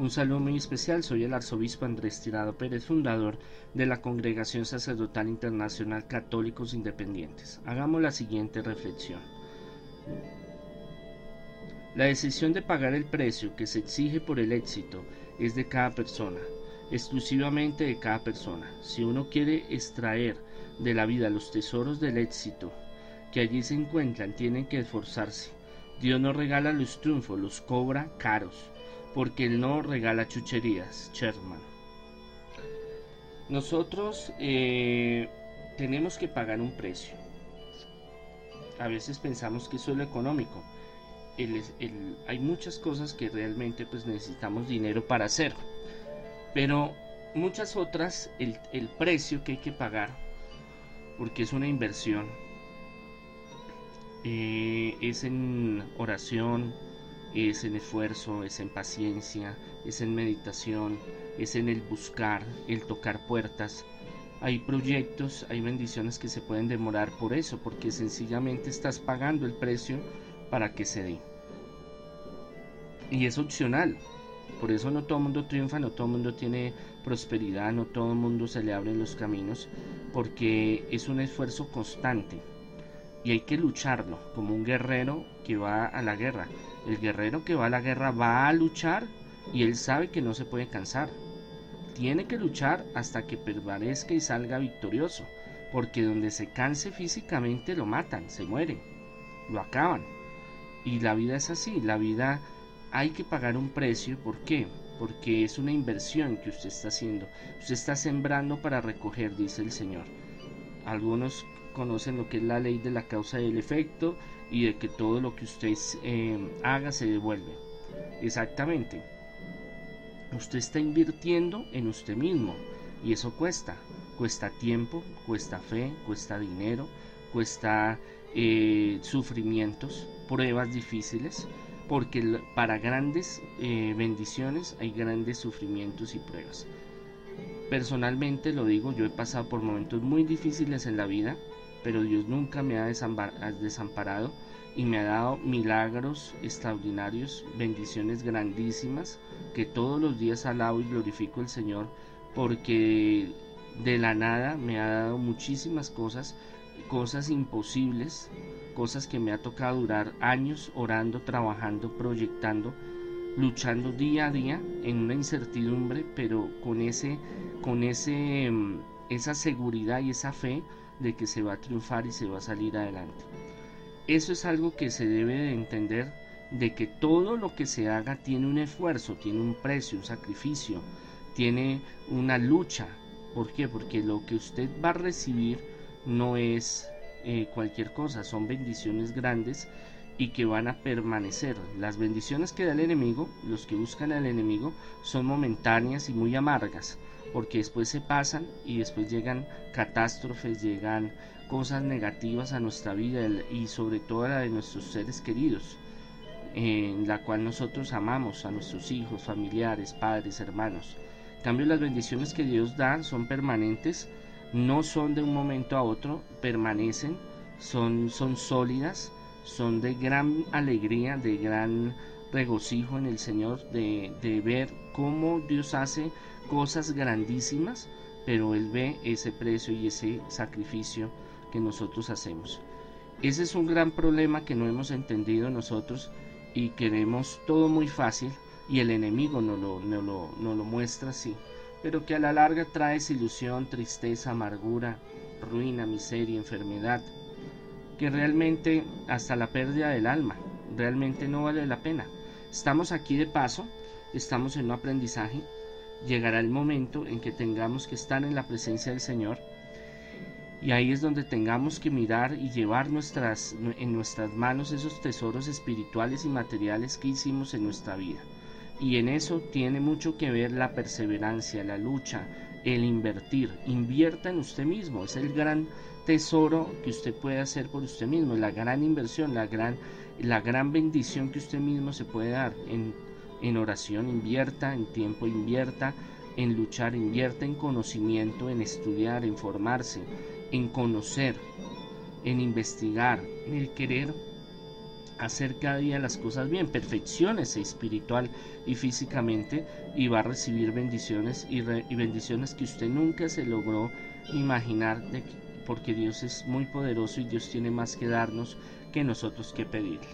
Un saludo muy especial, soy el arzobispo Andrés Tirado Pérez, fundador de la Congregación Sacerdotal Internacional Católicos Independientes. Hagamos la siguiente reflexión. La decisión de pagar el precio que se exige por el éxito es de cada persona, exclusivamente de cada persona. Si uno quiere extraer de la vida los tesoros del éxito que allí se encuentran, tienen que esforzarse. Dios no regala los triunfos, los cobra caros, porque Él no regala chucherías. Sherman. Nosotros eh, tenemos que pagar un precio. A veces pensamos que eso es lo económico hay muchas cosas que realmente pues necesitamos dinero para hacer. Pero muchas otras, el, el precio que hay que pagar, porque es una inversión, eh, es en oración, es en esfuerzo, es en paciencia, es en meditación, es en el buscar, el tocar puertas. Hay proyectos, hay bendiciones que se pueden demorar por eso, porque sencillamente estás pagando el precio para que se dé y es opcional. Por eso no todo el mundo triunfa, no todo el mundo tiene prosperidad, no todo el mundo se le abren los caminos, porque es un esfuerzo constante y hay que lucharlo, como un guerrero que va a la guerra. El guerrero que va a la guerra va a luchar y él sabe que no se puede cansar. Tiene que luchar hasta que permanezca y salga victorioso, porque donde se canse físicamente lo matan, se muere, lo acaban. Y la vida es así, la vida hay que pagar un precio. ¿Por qué? Porque es una inversión que usted está haciendo. Usted está sembrando para recoger, dice el Señor. Algunos conocen lo que es la ley de la causa y el efecto y de que todo lo que usted eh, haga se devuelve. Exactamente. Usted está invirtiendo en usted mismo y eso cuesta. Cuesta tiempo, cuesta fe, cuesta dinero, cuesta eh, sufrimientos, pruebas difíciles porque para grandes eh, bendiciones hay grandes sufrimientos y pruebas. Personalmente lo digo, yo he pasado por momentos muy difíciles en la vida, pero Dios nunca me ha desamparado y me ha dado milagros extraordinarios, bendiciones grandísimas, que todos los días alabo y glorifico al Señor, porque de la nada me ha dado muchísimas cosas, cosas imposibles, cosas que me ha tocado durar años orando, trabajando, proyectando, luchando día a día en una incertidumbre, pero con ese con ese mm, esa seguridad y esa fe de que se va a triunfar y se va a salir adelante. Eso es algo que se debe de entender de que todo lo que se haga tiene un esfuerzo, tiene un precio, un sacrificio, tiene una lucha. ¿Por qué? Porque lo que usted va a recibir no es eh, cualquier cosa, son bendiciones grandes y que van a permanecer. Las bendiciones que da el enemigo, los que buscan al enemigo, son momentáneas y muy amargas, porque después se pasan y después llegan catástrofes, llegan cosas negativas a nuestra vida y sobre todo a la de nuestros seres queridos, en la cual nosotros amamos a nuestros hijos, familiares, padres, hermanos. En cambio, las bendiciones que Dios da son permanentes no son de un momento a otro, permanecen, son, son sólidas, son de gran alegría, de gran regocijo en el Señor, de, de ver cómo Dios hace cosas grandísimas, pero Él ve ese precio y ese sacrificio que nosotros hacemos. Ese es un gran problema que no hemos entendido nosotros y queremos todo muy fácil y el enemigo no lo, no lo, no lo muestra así pero que a la larga trae ilusión, tristeza, amargura, ruina, miseria, enfermedad, que realmente hasta la pérdida del alma, realmente no vale la pena. Estamos aquí de paso, estamos en un aprendizaje, llegará el momento en que tengamos que estar en la presencia del Señor y ahí es donde tengamos que mirar y llevar nuestras, en nuestras manos esos tesoros espirituales y materiales que hicimos en nuestra vida. Y en eso tiene mucho que ver la perseverancia, la lucha, el invertir. Invierta en usted mismo, es el gran tesoro que usted puede hacer por usted mismo, la gran inversión, la gran, la gran bendición que usted mismo se puede dar en, en oración, invierta, en tiempo invierta, en luchar, invierta en conocimiento, en estudiar, en formarse, en conocer, en investigar, en el querer hacer cada día las cosas bien, perfecciones espiritual y físicamente y va a recibir bendiciones y, bendiciones que usted nunca se logró imaginar porque Dios es muy poderoso y Dios tiene más que darnos que nosotros que pedirle.